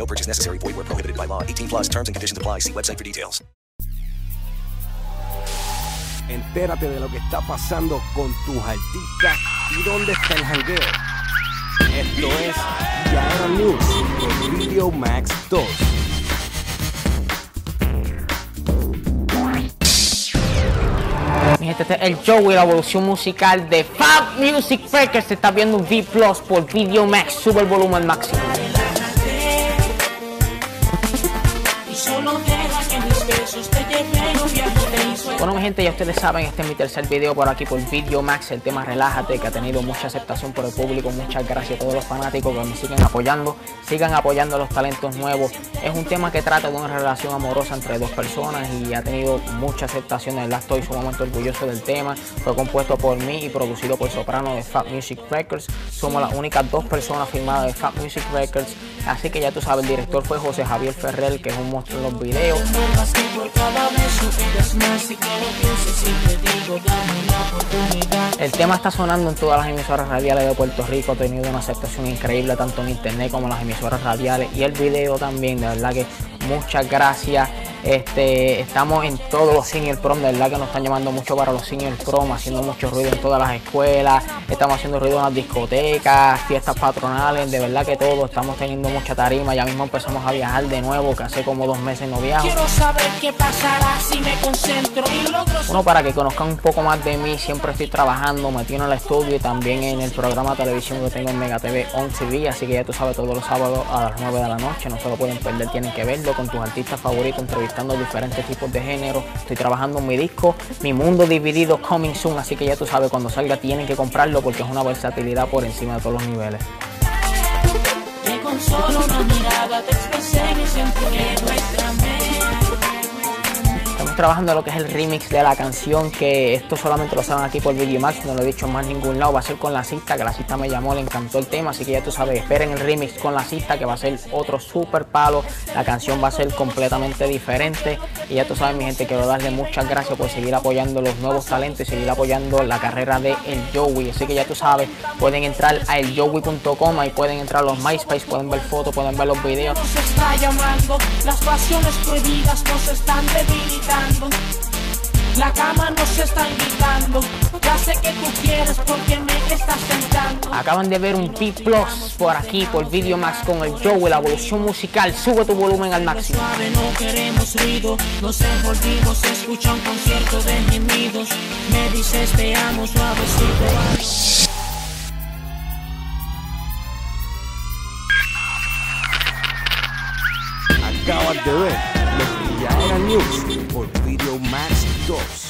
No purchase necessary. Void where prohibited by law. 18 plus terms and conditions apply. See website for details. Entérate de lo que está pasando con tus artistas y dónde está el jangueo. Esto es Yaera News por Video Max 2. Mi gente, este es el show y la evolución musical de Fab Music Breakers. Se está viendo V Plus por Video Max. Sube el volumen al máximo. sus callejeros viajeros. Bueno, mi gente, ya ustedes saben, este es mi tercer video por aquí por Video Max, el tema Relájate, que ha tenido mucha aceptación por el público. Muchas gracias a todos los fanáticos que me siguen apoyando, sigan apoyando a los talentos nuevos. Es un tema que trata de una relación amorosa entre dos personas y ha tenido mucha aceptación. De verdad, estoy sumamente orgulloso del tema. Fue compuesto por mí y producido por Soprano de Fat Music Records. Somos las únicas dos personas firmadas de Fat Music Records. Así que ya tú sabes, el director fue José Javier Ferrer, que es un monstruo en los videos. El tema está sonando en todas las emisoras radiales de Puerto Rico, ha tenido una aceptación increíble tanto en internet como en las emisoras radiales y el video también, de verdad que muchas gracias. Este, estamos en todos los senior prom, de verdad que nos están llamando mucho para los senior prom, haciendo mucho ruido en todas las escuelas, estamos haciendo ruido en las discotecas, fiestas patronales, de verdad que todo, estamos teniendo mucha tarima, ya mismo empezamos a viajar de nuevo, que hace como dos meses no viajo. Quiero saber qué pasará si me concentro y logro Bueno, para que conozcan un poco más de mí, siempre estoy trabajando, metido en el estudio y también en el programa de televisión que tengo en Mega TV 11 días, así que ya tú sabes, todos los sábados a las 9 de la noche, no se lo pueden perder, tienen que verlo con tus artistas favoritos, entrevistando diferentes tipos de género. Estoy trabajando en mi disco, mi mundo dividido coming soon, así que ya tú sabes, cuando salga tienen que comprarlo porque es una versatilidad por encima de todos los niveles. Trabajando lo que es el remix de la canción, que esto solamente lo saben aquí por Max, no lo he dicho en más ningún lado, va a ser con la cista, que la cista me llamó, le encantó el tema, así que ya tú sabes, esperen el remix con la cista, que va a ser otro super palo, la canción va a ser completamente diferente, y ya tú sabes mi gente, quiero darle muchas gracias por seguir apoyando los nuevos talentos y seguir apoyando la carrera de El Joey, así que ya tú sabes, pueden entrar a eljoey.com, ahí pueden entrar a los MySpace, pueden ver fotos, pueden ver los videos, Nos está llamando, las pasiones prohibidas nos están debilitando. La cama nos está invitando. Ya sé que tú quieres porque me estás tentando. Acaban de ver un P Plus por aquí, por Video Max con el Joey, la evolución musical. Sube tu volumen al máximo. Suave, no queremos ruido. Nos envolvimos, escucha un concierto de gemidos. Me dices te amo suavecito. Acabas de ver News Max 2.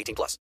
18 plus.